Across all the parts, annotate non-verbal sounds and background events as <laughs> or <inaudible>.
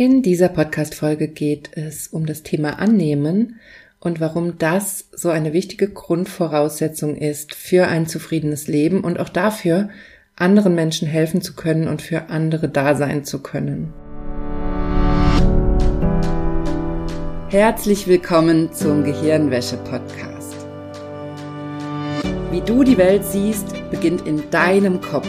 In dieser Podcast-Folge geht es um das Thema Annehmen und warum das so eine wichtige Grundvoraussetzung ist für ein zufriedenes Leben und auch dafür, anderen Menschen helfen zu können und für andere da sein zu können. Herzlich willkommen zum Gehirnwäsche-Podcast. Wie du die Welt siehst, beginnt in deinem Kopf.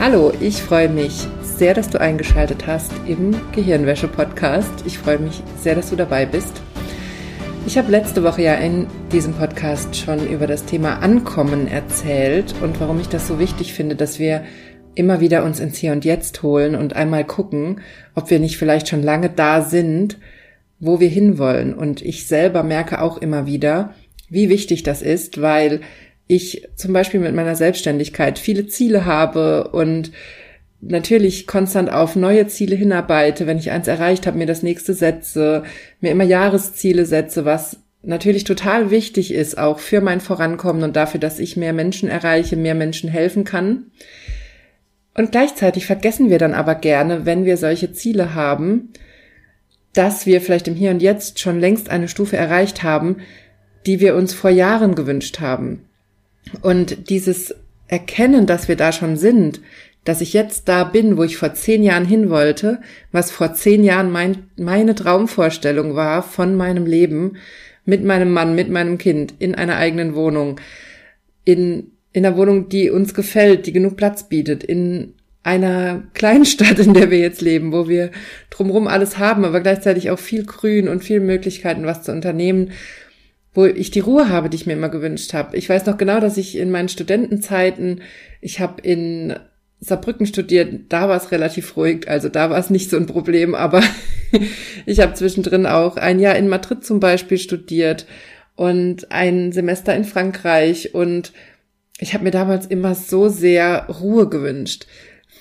Hallo, ich freue mich sehr, dass du eingeschaltet hast im Gehirnwäsche-Podcast. Ich freue mich sehr, dass du dabei bist. Ich habe letzte Woche ja in diesem Podcast schon über das Thema Ankommen erzählt und warum ich das so wichtig finde, dass wir immer wieder uns ins Hier und Jetzt holen und einmal gucken, ob wir nicht vielleicht schon lange da sind, wo wir hinwollen. Und ich selber merke auch immer wieder, wie wichtig das ist, weil ich zum Beispiel mit meiner Selbstständigkeit viele Ziele habe und natürlich konstant auf neue Ziele hinarbeite, wenn ich eins erreicht habe, mir das nächste setze, mir immer Jahresziele setze, was natürlich total wichtig ist, auch für mein Vorankommen und dafür, dass ich mehr Menschen erreiche, mehr Menschen helfen kann. Und gleichzeitig vergessen wir dann aber gerne, wenn wir solche Ziele haben, dass wir vielleicht im Hier und Jetzt schon längst eine Stufe erreicht haben, die wir uns vor Jahren gewünscht haben. Und dieses Erkennen, dass wir da schon sind, dass ich jetzt da bin, wo ich vor zehn Jahren hin wollte, was vor zehn Jahren mein, meine Traumvorstellung war von meinem Leben, mit meinem Mann, mit meinem Kind, in einer eigenen Wohnung, in, in einer Wohnung, die uns gefällt, die genug Platz bietet, in einer <laughs> kleinen Stadt, in der wir jetzt leben, wo wir drumherum alles haben, aber gleichzeitig auch viel Grün und viel Möglichkeiten, was zu unternehmen, wo ich die Ruhe habe, die ich mir immer gewünscht habe. Ich weiß noch genau, dass ich in meinen Studentenzeiten, ich habe in Saarbrücken studiert, da war es relativ ruhig, also da war es nicht so ein Problem, aber <laughs> ich habe zwischendrin auch ein Jahr in Madrid zum Beispiel studiert und ein Semester in Frankreich und ich habe mir damals immer so sehr Ruhe gewünscht,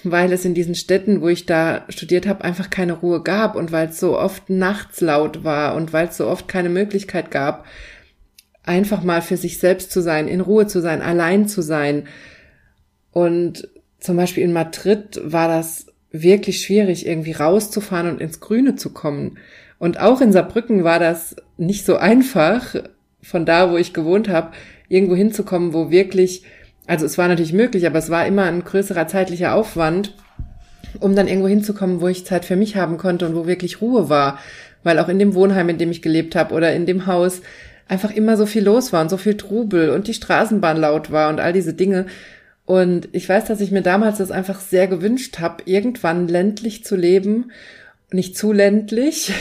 weil es in diesen Städten, wo ich da studiert habe, einfach keine Ruhe gab und weil es so oft nachts laut war und weil es so oft keine Möglichkeit gab, einfach mal für sich selbst zu sein, in Ruhe zu sein, allein zu sein. Und zum Beispiel in Madrid war das wirklich schwierig, irgendwie rauszufahren und ins Grüne zu kommen. Und auch in Saarbrücken war das nicht so einfach, von da, wo ich gewohnt habe, irgendwo hinzukommen, wo wirklich, also es war natürlich möglich, aber es war immer ein größerer zeitlicher Aufwand, um dann irgendwo hinzukommen, wo ich Zeit für mich haben konnte und wo wirklich Ruhe war. Weil auch in dem Wohnheim, in dem ich gelebt habe oder in dem Haus einfach immer so viel los war und so viel Trubel und die Straßenbahn laut war und all diese Dinge. Und ich weiß, dass ich mir damals das einfach sehr gewünscht habe, irgendwann ländlich zu leben. Nicht zu ländlich,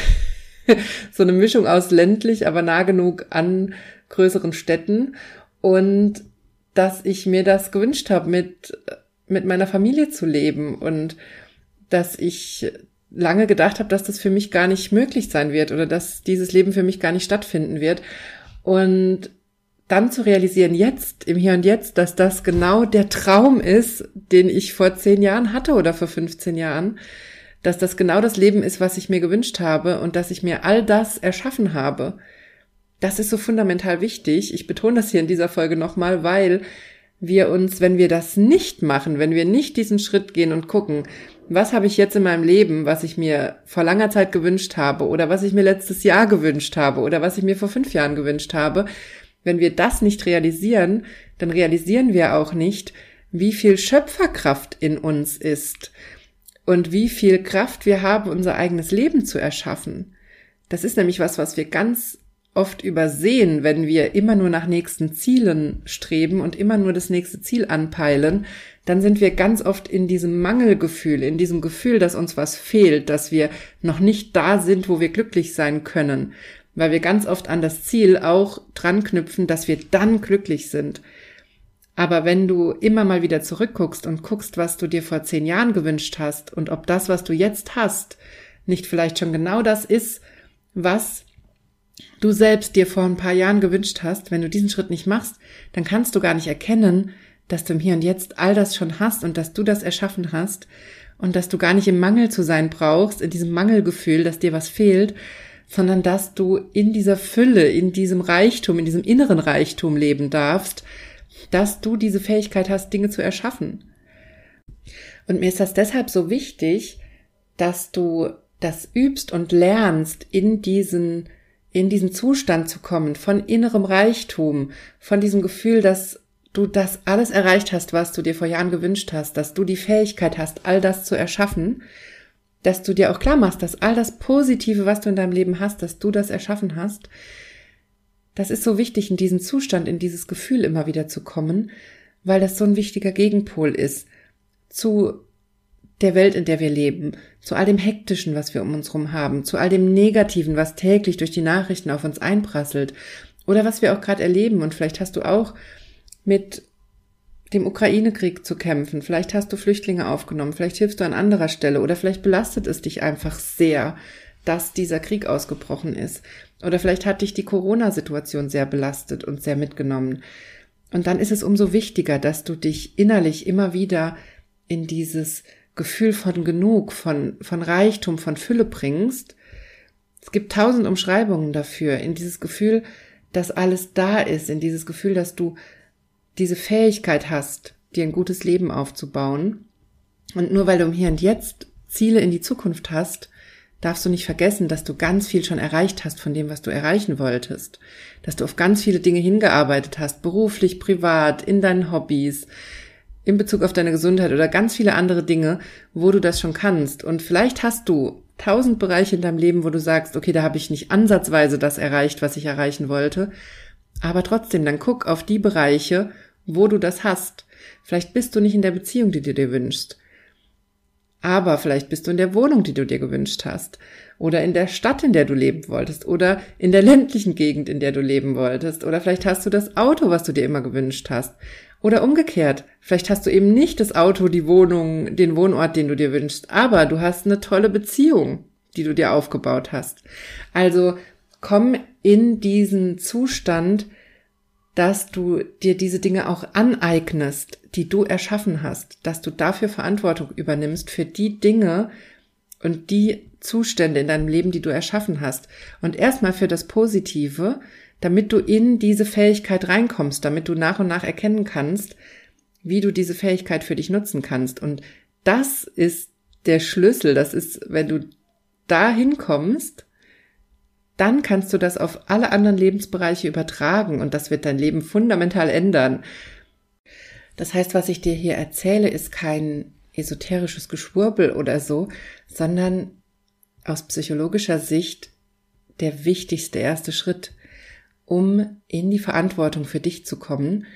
<laughs> so eine Mischung aus ländlich, aber nah genug an größeren Städten. Und dass ich mir das gewünscht habe, mit, mit meiner Familie zu leben und dass ich lange gedacht habe, dass das für mich gar nicht möglich sein wird oder dass dieses Leben für mich gar nicht stattfinden wird. Und dann zu realisieren, jetzt, im Hier und Jetzt, dass das genau der Traum ist, den ich vor zehn Jahren hatte oder vor 15 Jahren, dass das genau das Leben ist, was ich mir gewünscht habe und dass ich mir all das erschaffen habe. Das ist so fundamental wichtig. Ich betone das hier in dieser Folge nochmal, weil wir uns, wenn wir das nicht machen, wenn wir nicht diesen Schritt gehen und gucken, was habe ich jetzt in meinem Leben, was ich mir vor langer Zeit gewünscht habe oder was ich mir letztes Jahr gewünscht habe oder was ich mir vor fünf Jahren gewünscht habe, wenn wir das nicht realisieren, dann realisieren wir auch nicht, wie viel Schöpferkraft in uns ist und wie viel Kraft wir haben, unser eigenes Leben zu erschaffen. Das ist nämlich was, was wir ganz oft übersehen, wenn wir immer nur nach nächsten Zielen streben und immer nur das nächste Ziel anpeilen, dann sind wir ganz oft in diesem Mangelgefühl, in diesem Gefühl, dass uns was fehlt, dass wir noch nicht da sind, wo wir glücklich sein können weil wir ganz oft an das Ziel auch dran knüpfen, dass wir dann glücklich sind. Aber wenn du immer mal wieder zurückguckst und guckst, was du dir vor zehn Jahren gewünscht hast und ob das, was du jetzt hast, nicht vielleicht schon genau das ist, was du selbst dir vor ein paar Jahren gewünscht hast, wenn du diesen Schritt nicht machst, dann kannst du gar nicht erkennen, dass du im Hier und Jetzt all das schon hast und dass du das erschaffen hast und dass du gar nicht im Mangel zu sein brauchst, in diesem Mangelgefühl, dass dir was fehlt, sondern dass du in dieser Fülle, in diesem Reichtum, in diesem inneren Reichtum leben darfst, dass du diese Fähigkeit hast, Dinge zu erschaffen. Und mir ist das deshalb so wichtig, dass du das übst und lernst, in diesen, in diesen Zustand zu kommen von innerem Reichtum, von diesem Gefühl, dass du das alles erreicht hast, was du dir vor Jahren gewünscht hast, dass du die Fähigkeit hast, all das zu erschaffen, dass du dir auch klar machst, dass all das Positive, was du in deinem Leben hast, dass du das erschaffen hast. Das ist so wichtig, in diesen Zustand, in dieses Gefühl immer wieder zu kommen, weil das so ein wichtiger Gegenpol ist zu der Welt, in der wir leben, zu all dem Hektischen, was wir um uns herum haben, zu all dem Negativen, was täglich durch die Nachrichten auf uns einprasselt oder was wir auch gerade erleben. Und vielleicht hast du auch mit dem Ukraine-Krieg zu kämpfen, vielleicht hast du Flüchtlinge aufgenommen, vielleicht hilfst du an anderer Stelle oder vielleicht belastet es dich einfach sehr, dass dieser Krieg ausgebrochen ist. Oder vielleicht hat dich die Corona-Situation sehr belastet und sehr mitgenommen. Und dann ist es umso wichtiger, dass du dich innerlich immer wieder in dieses Gefühl von genug, von, von Reichtum, von Fülle bringst. Es gibt tausend Umschreibungen dafür, in dieses Gefühl, dass alles da ist, in dieses Gefühl, dass du diese Fähigkeit hast, dir ein gutes Leben aufzubauen. Und nur weil du im Hier und Jetzt Ziele in die Zukunft hast, darfst du nicht vergessen, dass du ganz viel schon erreicht hast von dem, was du erreichen wolltest. Dass du auf ganz viele Dinge hingearbeitet hast, beruflich, privat, in deinen Hobbys, in Bezug auf deine Gesundheit oder ganz viele andere Dinge, wo du das schon kannst. Und vielleicht hast du tausend Bereiche in deinem Leben, wo du sagst, okay, da habe ich nicht ansatzweise das erreicht, was ich erreichen wollte. Aber trotzdem, dann guck auf die Bereiche, wo du das hast. Vielleicht bist du nicht in der Beziehung, die du dir wünschst. Aber vielleicht bist du in der Wohnung, die du dir gewünscht hast. Oder in der Stadt, in der du leben wolltest. Oder in der ländlichen Gegend, in der du leben wolltest. Oder vielleicht hast du das Auto, was du dir immer gewünscht hast. Oder umgekehrt, vielleicht hast du eben nicht das Auto, die Wohnung, den Wohnort, den du dir wünschst, aber du hast eine tolle Beziehung, die du dir aufgebaut hast. Also komm in diesen Zustand, dass du dir diese Dinge auch aneignest, die du erschaffen hast, dass du dafür Verantwortung übernimmst für die Dinge und die Zustände in deinem Leben, die du erschaffen hast. Und erstmal für das Positive, damit du in diese Fähigkeit reinkommst, damit du nach und nach erkennen kannst, wie du diese Fähigkeit für dich nutzen kannst. Und das ist der Schlüssel. Das ist, wenn du da hinkommst, dann kannst du das auf alle anderen Lebensbereiche übertragen und das wird dein Leben fundamental ändern. Das heißt, was ich dir hier erzähle, ist kein esoterisches Geschwurbel oder so, sondern aus psychologischer Sicht der wichtigste erste Schritt um in die Verantwortung für dich zu kommen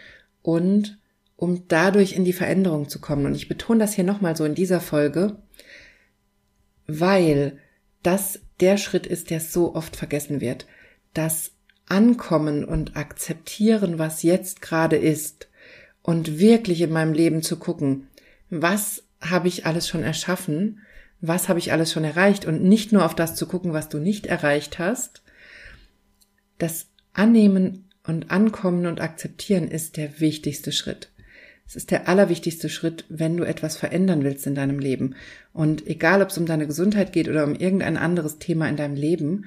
und um dadurch in die Veränderung zu kommen. Und ich betone das hier nochmal so in dieser Folge, weil das der Schritt ist, der so oft vergessen wird. Das Ankommen und Akzeptieren, was jetzt gerade ist und wirklich in meinem Leben zu gucken, was habe ich alles schon erschaffen, was habe ich alles schon erreicht und nicht nur auf das zu gucken, was du nicht erreicht hast, das Annehmen und Ankommen und Akzeptieren ist der wichtigste Schritt. Es ist der allerwichtigste Schritt, wenn du etwas verändern willst in deinem Leben. Und egal, ob es um deine Gesundheit geht oder um irgendein anderes Thema in deinem Leben,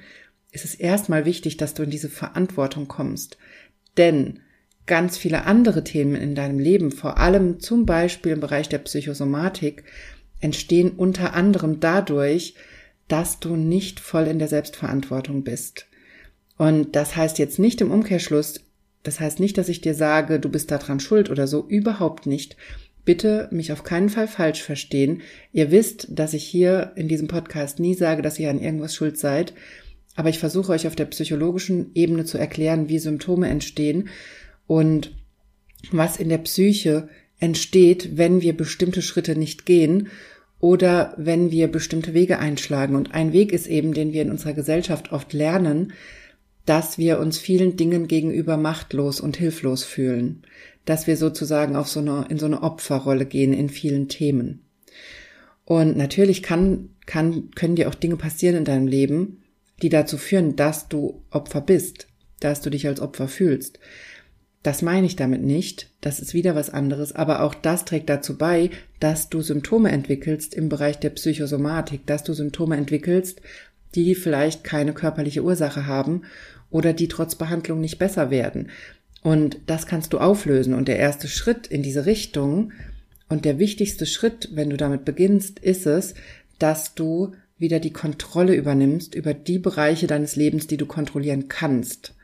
ist es erstmal wichtig, dass du in diese Verantwortung kommst. Denn ganz viele andere Themen in deinem Leben, vor allem zum Beispiel im Bereich der Psychosomatik, entstehen unter anderem dadurch, dass du nicht voll in der Selbstverantwortung bist. Und das heißt jetzt nicht im Umkehrschluss, das heißt nicht, dass ich dir sage, du bist daran schuld oder so, überhaupt nicht. Bitte mich auf keinen Fall falsch verstehen. Ihr wisst, dass ich hier in diesem Podcast nie sage, dass ihr an irgendwas schuld seid, aber ich versuche euch auf der psychologischen Ebene zu erklären, wie Symptome entstehen und was in der Psyche entsteht, wenn wir bestimmte Schritte nicht gehen oder wenn wir bestimmte Wege einschlagen. Und ein Weg ist eben, den wir in unserer Gesellschaft oft lernen, dass wir uns vielen Dingen gegenüber machtlos und hilflos fühlen, dass wir sozusagen auf so eine, in so eine Opferrolle gehen in vielen Themen. Und natürlich kann, kann, können dir auch Dinge passieren in deinem Leben, die dazu führen, dass du Opfer bist, dass du dich als Opfer fühlst. Das meine ich damit nicht. Das ist wieder was anderes. Aber auch das trägt dazu bei, dass du Symptome entwickelst im Bereich der Psychosomatik, dass du Symptome entwickelst, die vielleicht keine körperliche Ursache haben oder die trotz Behandlung nicht besser werden. Und das kannst du auflösen. Und der erste Schritt in diese Richtung und der wichtigste Schritt, wenn du damit beginnst, ist es, dass du wieder die Kontrolle übernimmst über die Bereiche deines Lebens, die du kontrollieren kannst.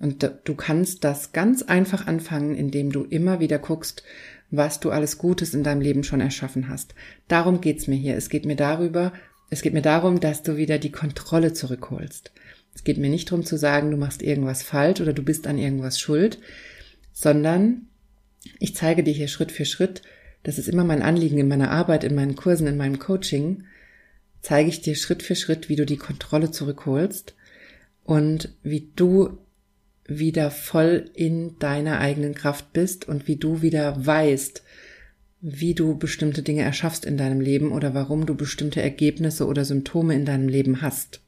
Und du kannst das ganz einfach anfangen, indem du immer wieder guckst, was du alles Gutes in deinem Leben schon erschaffen hast. Darum geht's mir hier. Es geht mir darüber, es geht mir darum, dass du wieder die Kontrolle zurückholst. Es geht mir nicht darum zu sagen, du machst irgendwas falsch oder du bist an irgendwas schuld, sondern ich zeige dir hier Schritt für Schritt, das ist immer mein Anliegen in meiner Arbeit, in meinen Kursen, in meinem Coaching, zeige ich dir Schritt für Schritt, wie du die Kontrolle zurückholst und wie du wieder voll in deiner eigenen Kraft bist und wie du wieder weißt, wie du bestimmte Dinge erschaffst in deinem Leben oder warum du bestimmte Ergebnisse oder Symptome in deinem Leben hast.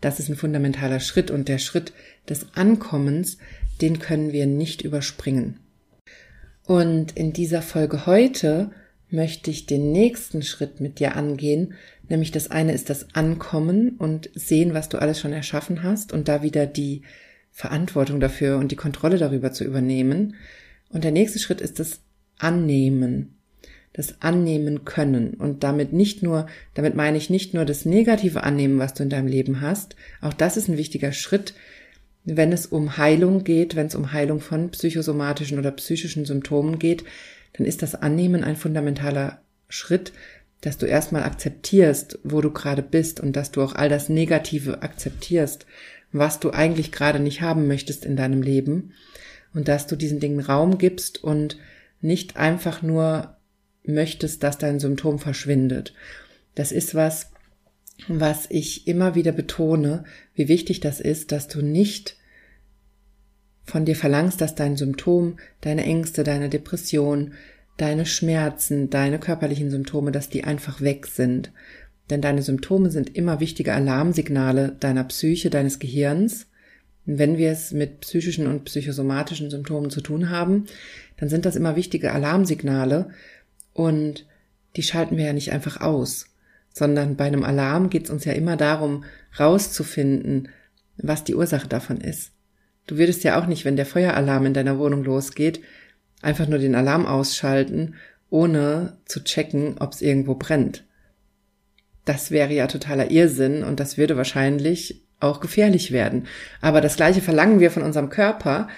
Das ist ein fundamentaler Schritt und der Schritt des Ankommens, den können wir nicht überspringen. Und in dieser Folge heute möchte ich den nächsten Schritt mit dir angehen, nämlich das eine ist das Ankommen und sehen, was du alles schon erschaffen hast und da wieder die Verantwortung dafür und die Kontrolle darüber zu übernehmen. Und der nächste Schritt ist das Annehmen. Das Annehmen können. Und damit nicht nur, damit meine ich nicht nur das negative Annehmen, was du in deinem Leben hast. Auch das ist ein wichtiger Schritt, wenn es um Heilung geht, wenn es um Heilung von psychosomatischen oder psychischen Symptomen geht, dann ist das Annehmen ein fundamentaler Schritt, dass du erstmal akzeptierst, wo du gerade bist und dass du auch all das Negative akzeptierst was du eigentlich gerade nicht haben möchtest in deinem Leben und dass du diesen Dingen Raum gibst und nicht einfach nur möchtest, dass dein Symptom verschwindet. Das ist was, was ich immer wieder betone, wie wichtig das ist, dass du nicht von dir verlangst, dass dein Symptom, deine Ängste, deine Depression, deine Schmerzen, deine körperlichen Symptome, dass die einfach weg sind, denn deine Symptome sind immer wichtige Alarmsignale deiner Psyche, deines Gehirns. wenn wir es mit psychischen und psychosomatischen Symptomen zu tun haben, dann sind das immer wichtige Alarmsignale und die schalten wir ja nicht einfach aus, sondern bei einem Alarm geht es uns ja immer darum, rauszufinden, was die Ursache davon ist. Du würdest ja auch nicht, wenn der Feueralarm in deiner Wohnung losgeht, einfach nur den Alarm ausschalten, ohne zu checken, ob es irgendwo brennt. Das wäre ja totaler Irrsinn und das würde wahrscheinlich auch gefährlich werden. Aber das Gleiche verlangen wir von unserem Körper,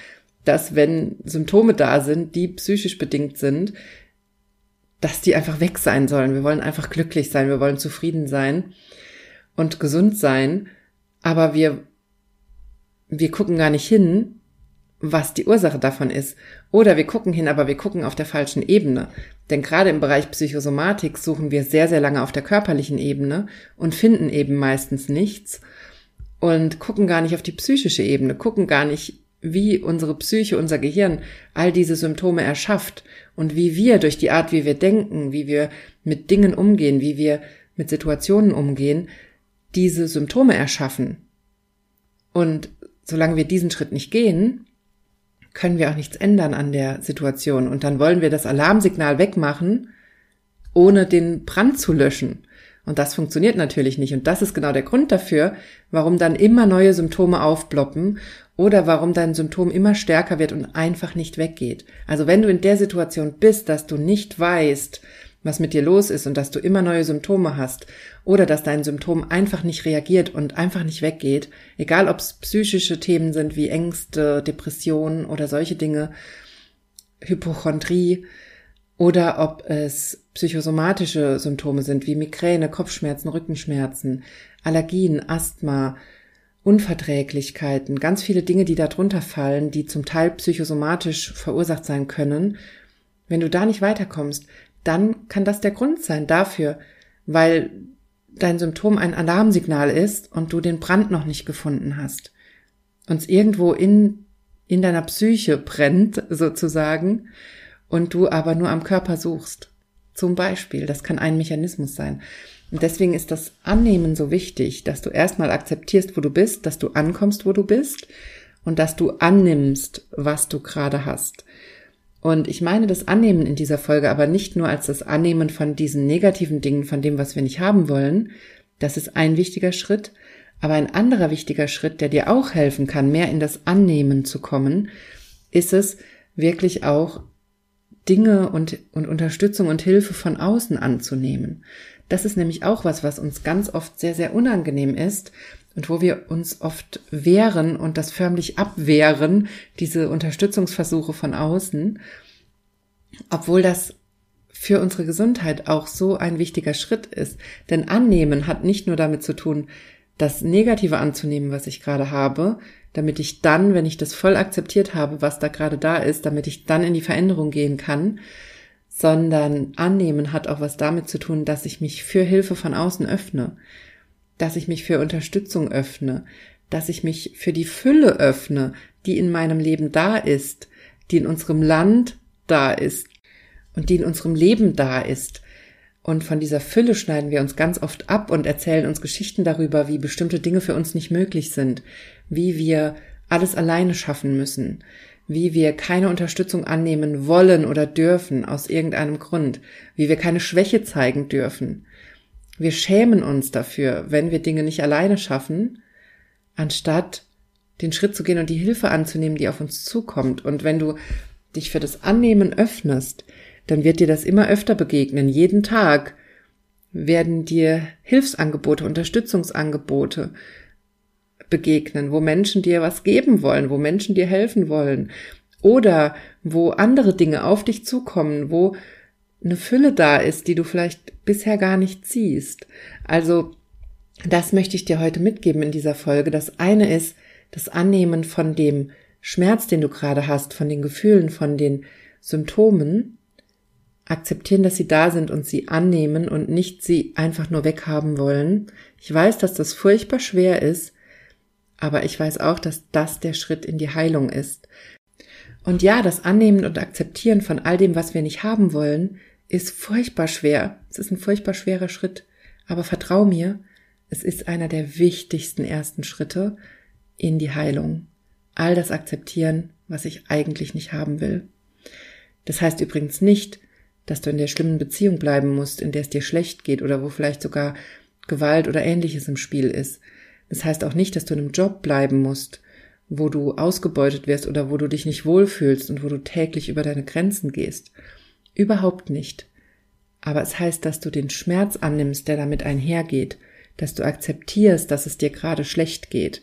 dass wenn Symptome da sind, die psychisch bedingt sind, dass die einfach weg sein sollen. Wir wollen einfach glücklich sein, wir wollen zufrieden sein und gesund sein, aber wir, wir gucken gar nicht hin, was die Ursache davon ist. Oder wir gucken hin, aber wir gucken auf der falschen Ebene. Denn gerade im Bereich Psychosomatik suchen wir sehr, sehr lange auf der körperlichen Ebene und finden eben meistens nichts und gucken gar nicht auf die psychische Ebene, gucken gar nicht, wie unsere Psyche, unser Gehirn all diese Symptome erschafft und wie wir durch die Art, wie wir denken, wie wir mit Dingen umgehen, wie wir mit Situationen umgehen, diese Symptome erschaffen. Und solange wir diesen Schritt nicht gehen, können wir auch nichts ändern an der Situation. Und dann wollen wir das Alarmsignal wegmachen, ohne den Brand zu löschen. Und das funktioniert natürlich nicht. Und das ist genau der Grund dafür, warum dann immer neue Symptome aufploppen oder warum dein Symptom immer stärker wird und einfach nicht weggeht. Also wenn du in der Situation bist, dass du nicht weißt, was mit dir los ist und dass du immer neue Symptome hast oder dass dein Symptom einfach nicht reagiert und einfach nicht weggeht, egal ob es psychische Themen sind wie Ängste, Depressionen oder solche Dinge, Hypochondrie oder ob es psychosomatische Symptome sind wie Migräne, Kopfschmerzen, Rückenschmerzen, Allergien, Asthma, Unverträglichkeiten, ganz viele Dinge, die darunter fallen, die zum Teil psychosomatisch verursacht sein können. Wenn du da nicht weiterkommst, dann kann das der Grund sein dafür, weil dein Symptom ein Alarmsignal ist und du den Brand noch nicht gefunden hast. Und irgendwo in, in deiner Psyche brennt, sozusagen, und du aber nur am Körper suchst. Zum Beispiel, das kann ein Mechanismus sein. Und deswegen ist das Annehmen so wichtig, dass du erstmal akzeptierst, wo du bist, dass du ankommst, wo du bist und dass du annimmst, was du gerade hast. Und ich meine das Annehmen in dieser Folge aber nicht nur als das Annehmen von diesen negativen Dingen, von dem, was wir nicht haben wollen. Das ist ein wichtiger Schritt. Aber ein anderer wichtiger Schritt, der dir auch helfen kann, mehr in das Annehmen zu kommen, ist es, wirklich auch Dinge und, und Unterstützung und Hilfe von außen anzunehmen. Das ist nämlich auch was, was uns ganz oft sehr, sehr unangenehm ist und wo wir uns oft wehren und das förmlich abwehren, diese Unterstützungsversuche von außen, obwohl das für unsere Gesundheit auch so ein wichtiger Schritt ist. Denn annehmen hat nicht nur damit zu tun, das Negative anzunehmen, was ich gerade habe, damit ich dann, wenn ich das voll akzeptiert habe, was da gerade da ist, damit ich dann in die Veränderung gehen kann, sondern annehmen hat auch was damit zu tun, dass ich mich für Hilfe von außen öffne, dass ich mich für Unterstützung öffne, dass ich mich für die Fülle öffne, die in meinem Leben da ist, die in unserem Land da ist und die in unserem Leben da ist. Und von dieser Fülle schneiden wir uns ganz oft ab und erzählen uns Geschichten darüber, wie bestimmte Dinge für uns nicht möglich sind, wie wir alles alleine schaffen müssen, wie wir keine Unterstützung annehmen wollen oder dürfen aus irgendeinem Grund, wie wir keine Schwäche zeigen dürfen. Wir schämen uns dafür, wenn wir Dinge nicht alleine schaffen, anstatt den Schritt zu gehen und die Hilfe anzunehmen, die auf uns zukommt. Und wenn du dich für das Annehmen öffnest, dann wird dir das immer öfter begegnen. Jeden Tag werden dir Hilfsangebote, Unterstützungsangebote begegnen, wo Menschen dir was geben wollen, wo Menschen dir helfen wollen oder wo andere Dinge auf dich zukommen, wo eine Fülle da ist, die du vielleicht bisher gar nicht siehst. Also das möchte ich dir heute mitgeben in dieser Folge. Das eine ist das Annehmen von dem Schmerz, den du gerade hast, von den Gefühlen, von den Symptomen akzeptieren, dass sie da sind und sie annehmen und nicht sie einfach nur weghaben wollen. Ich weiß, dass das furchtbar schwer ist, aber ich weiß auch, dass das der Schritt in die Heilung ist. Und ja, das Annehmen und Akzeptieren von all dem, was wir nicht haben wollen, ist furchtbar schwer. Es ist ein furchtbar schwerer Schritt. Aber vertrau mir, es ist einer der wichtigsten ersten Schritte in die Heilung. All das akzeptieren, was ich eigentlich nicht haben will. Das heißt übrigens nicht, dass du in der schlimmen Beziehung bleiben musst, in der es dir schlecht geht oder wo vielleicht sogar Gewalt oder ähnliches im Spiel ist. Das heißt auch nicht, dass du in einem Job bleiben musst, wo du ausgebeutet wirst oder wo du dich nicht wohlfühlst und wo du täglich über deine Grenzen gehst. Überhaupt nicht. Aber es heißt, dass du den Schmerz annimmst, der damit einhergeht, dass du akzeptierst, dass es dir gerade schlecht geht.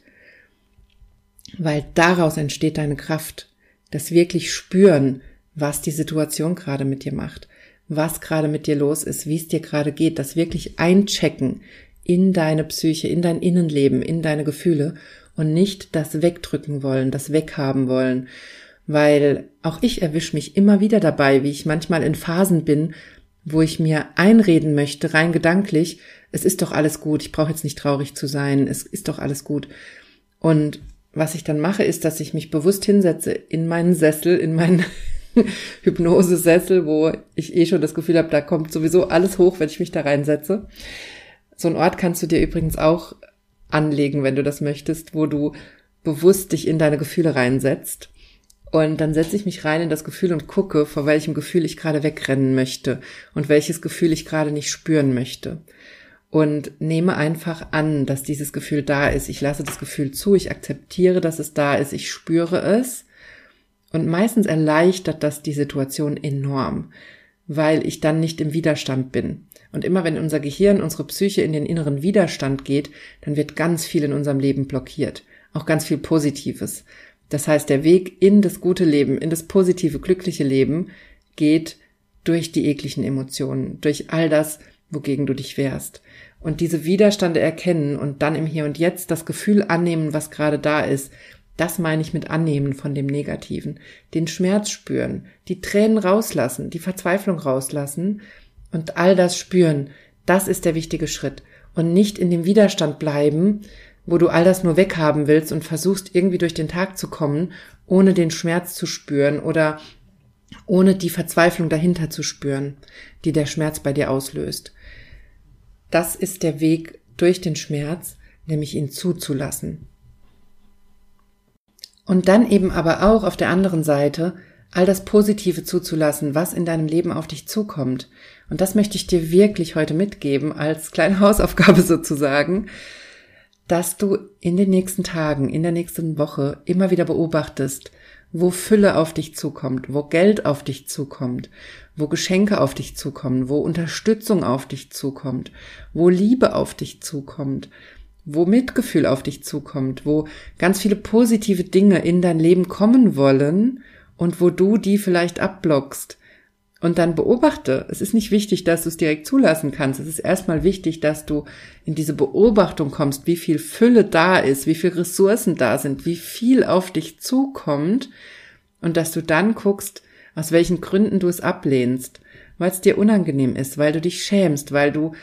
Weil daraus entsteht deine Kraft, das wirklich spüren, was die Situation gerade mit dir macht, was gerade mit dir los ist, wie es dir gerade geht, das wirklich einchecken in deine Psyche, in dein Innenleben, in deine Gefühle und nicht das wegdrücken wollen, das weghaben wollen, weil auch ich erwische mich immer wieder dabei, wie ich manchmal in Phasen bin, wo ich mir einreden möchte, rein gedanklich, es ist doch alles gut, ich brauche jetzt nicht traurig zu sein, es ist doch alles gut. Und was ich dann mache, ist, dass ich mich bewusst hinsetze in meinen Sessel, in meinen <laughs> Hypnosesessel, wo ich eh schon das Gefühl habe, da kommt sowieso alles hoch, wenn ich mich da reinsetze. So ein Ort kannst du dir übrigens auch anlegen, wenn du das möchtest, wo du bewusst dich in deine Gefühle reinsetzt. Und dann setze ich mich rein in das Gefühl und gucke, vor welchem Gefühl ich gerade wegrennen möchte und welches Gefühl ich gerade nicht spüren möchte. Und nehme einfach an, dass dieses Gefühl da ist. Ich lasse das Gefühl zu, ich akzeptiere, dass es da ist, ich spüre es und meistens erleichtert das die Situation enorm, weil ich dann nicht im Widerstand bin. Und immer wenn unser Gehirn, unsere Psyche in den inneren Widerstand geht, dann wird ganz viel in unserem Leben blockiert. Auch ganz viel Positives. Das heißt, der Weg in das gute Leben, in das positive, glückliche Leben geht durch die ekligen Emotionen, durch all das, wogegen du dich wehrst. Und diese Widerstände erkennen und dann im Hier und Jetzt das Gefühl annehmen, was gerade da ist, das meine ich mit Annehmen von dem Negativen. Den Schmerz spüren, die Tränen rauslassen, die Verzweiflung rauslassen und all das spüren. Das ist der wichtige Schritt. Und nicht in dem Widerstand bleiben, wo du all das nur weghaben willst und versuchst irgendwie durch den Tag zu kommen, ohne den Schmerz zu spüren oder ohne die Verzweiflung dahinter zu spüren, die der Schmerz bei dir auslöst. Das ist der Weg durch den Schmerz, nämlich ihn zuzulassen. Und dann eben aber auch auf der anderen Seite all das Positive zuzulassen, was in deinem Leben auf dich zukommt. Und das möchte ich dir wirklich heute mitgeben, als kleine <laughs> Hausaufgabe sozusagen, dass du in den nächsten Tagen, in der nächsten Woche immer wieder beobachtest, wo Fülle auf dich zukommt, wo Geld auf dich zukommt, wo Geschenke auf dich zukommen, wo Unterstützung auf dich zukommt, wo Liebe auf dich zukommt, wo Mitgefühl auf dich zukommt, wo ganz viele positive Dinge in dein Leben kommen wollen und wo du die vielleicht abblockst. Und dann beobachte. Es ist nicht wichtig, dass du es direkt zulassen kannst. Es ist erstmal wichtig, dass du in diese Beobachtung kommst, wie viel Fülle da ist, wie viel Ressourcen da sind, wie viel auf dich zukommt und dass du dann guckst, aus welchen Gründen du es ablehnst, weil es dir unangenehm ist, weil du dich schämst, weil du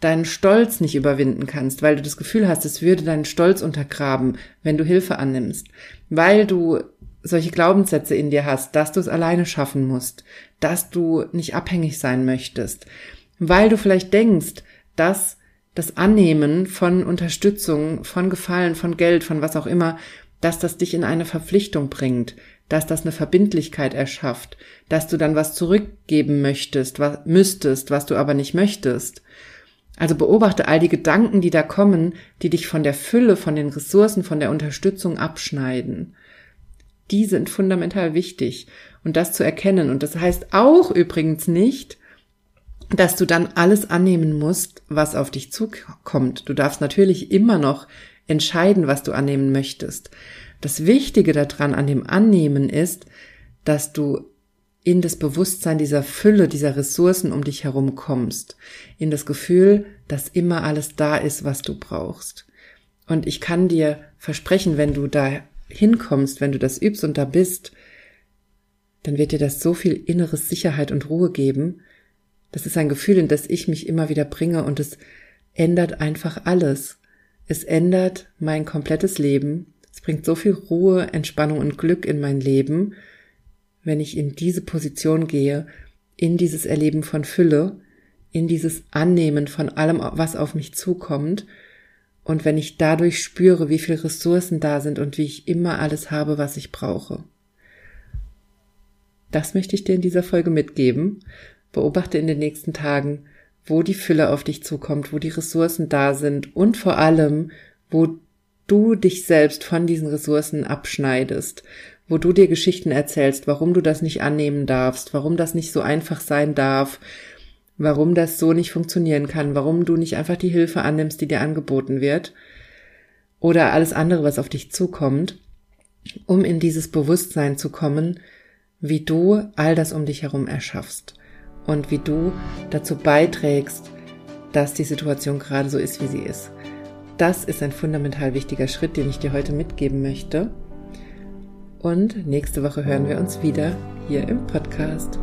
deinen Stolz nicht überwinden kannst, weil du das Gefühl hast, es würde deinen Stolz untergraben, wenn du Hilfe annimmst, weil du solche Glaubenssätze in dir hast, dass du es alleine schaffen musst, dass du nicht abhängig sein möchtest, weil du vielleicht denkst, dass das Annehmen von Unterstützung, von Gefallen, von Geld, von was auch immer, dass das dich in eine Verpflichtung bringt, dass das eine Verbindlichkeit erschafft, dass du dann was zurückgeben möchtest, was müsstest, was du aber nicht möchtest. Also beobachte all die Gedanken, die da kommen, die dich von der Fülle, von den Ressourcen, von der Unterstützung abschneiden die sind fundamental wichtig. Und das zu erkennen. Und das heißt auch übrigens nicht, dass du dann alles annehmen musst, was auf dich zukommt. Du darfst natürlich immer noch entscheiden, was du annehmen möchtest. Das Wichtige daran an dem Annehmen ist, dass du in das Bewusstsein dieser Fülle, dieser Ressourcen um dich herum kommst, in das Gefühl, dass immer alles da ist, was du brauchst. Und ich kann dir versprechen, wenn du da hinkommst, wenn du das übst und da bist, dann wird dir das so viel inneres Sicherheit und Ruhe geben. Das ist ein Gefühl, in das ich mich immer wieder bringe und es ändert einfach alles. Es ändert mein komplettes Leben. Es bringt so viel Ruhe, Entspannung und Glück in mein Leben, wenn ich in diese Position gehe, in dieses Erleben von Fülle, in dieses Annehmen von allem, was auf mich zukommt und wenn ich dadurch spüre, wie viele Ressourcen da sind und wie ich immer alles habe, was ich brauche. Das möchte ich dir in dieser Folge mitgeben. Beobachte in den nächsten Tagen, wo die Fülle auf dich zukommt, wo die Ressourcen da sind und vor allem, wo du dich selbst von diesen Ressourcen abschneidest, wo du dir Geschichten erzählst, warum du das nicht annehmen darfst, warum das nicht so einfach sein darf, warum das so nicht funktionieren kann, warum du nicht einfach die Hilfe annimmst, die dir angeboten wird oder alles andere, was auf dich zukommt, um in dieses Bewusstsein zu kommen, wie du all das um dich herum erschaffst und wie du dazu beiträgst, dass die Situation gerade so ist, wie sie ist. Das ist ein fundamental wichtiger Schritt, den ich dir heute mitgeben möchte. Und nächste Woche hören wir uns wieder hier im Podcast.